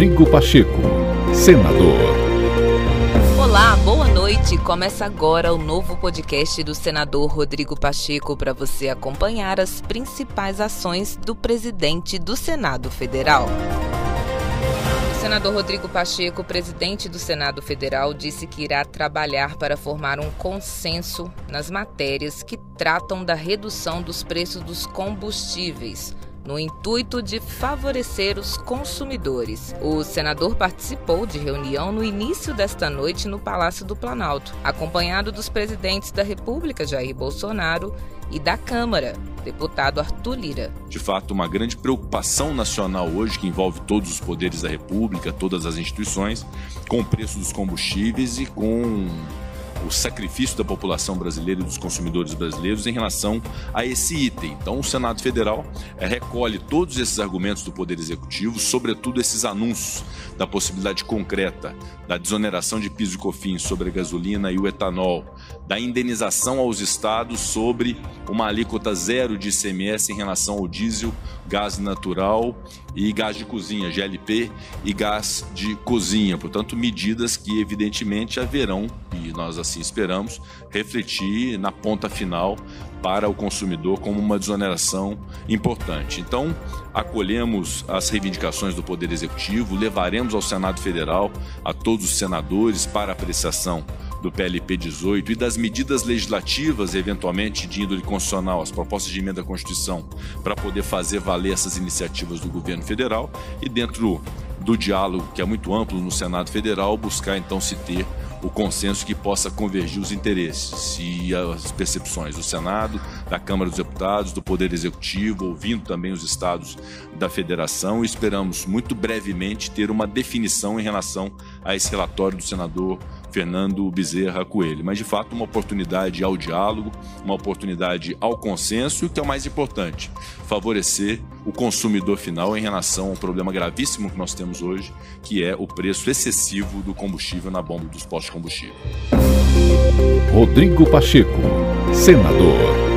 Rodrigo Pacheco, senador. Olá, boa noite. Começa agora o novo podcast do senador Rodrigo Pacheco para você acompanhar as principais ações do presidente do Senado Federal. O senador Rodrigo Pacheco, presidente do Senado Federal, disse que irá trabalhar para formar um consenso nas matérias que tratam da redução dos preços dos combustíveis no intuito de favorecer os consumidores. O senador participou de reunião no início desta noite no Palácio do Planalto, acompanhado dos presidentes da República, Jair Bolsonaro, e da Câmara, deputado Arthur Lira. De fato, uma grande preocupação nacional hoje que envolve todos os poderes da República, todas as instituições, com o preço dos combustíveis e com o sacrifício da população brasileira e dos consumidores brasileiros em relação a esse item. Então, o Senado Federal é, recolhe todos esses argumentos do Poder Executivo, sobretudo esses anúncios da possibilidade concreta da desoneração de piso e cofins sobre a gasolina e o etanol, da indenização aos estados sobre uma alíquota zero de ICMS em relação ao diesel, gás natural e gás de cozinha, GLP e gás de cozinha. Portanto, medidas que evidentemente haverão, e nós assim esperamos, refletir na ponta final para o consumidor como uma desoneração importante. Então, acolhemos as reivindicações do Poder Executivo, levaremos ao Senado Federal, a todos os senadores, para apreciação do PLP 18 e das medidas legislativas, eventualmente de índole constitucional, as propostas de emenda à Constituição, para poder fazer valer essas iniciativas do governo federal e, dentro do diálogo, que é muito amplo no Senado Federal, buscar então se ter o consenso que possa convergir os interesses e as percepções do Senado, da Câmara dos Deputados, do Poder Executivo, ouvindo também os estados da Federação. E esperamos muito brevemente ter uma definição em relação a esse relatório do senador Fernando Bezerra Coelho. Mas, de fato, uma oportunidade ao diálogo, uma oportunidade ao consenso e o que é o mais importante, favorecer o consumidor final em relação ao problema gravíssimo que nós temos hoje, que é o preço excessivo do combustível na bomba dos postos de combustível. Rodrigo Pacheco, senador.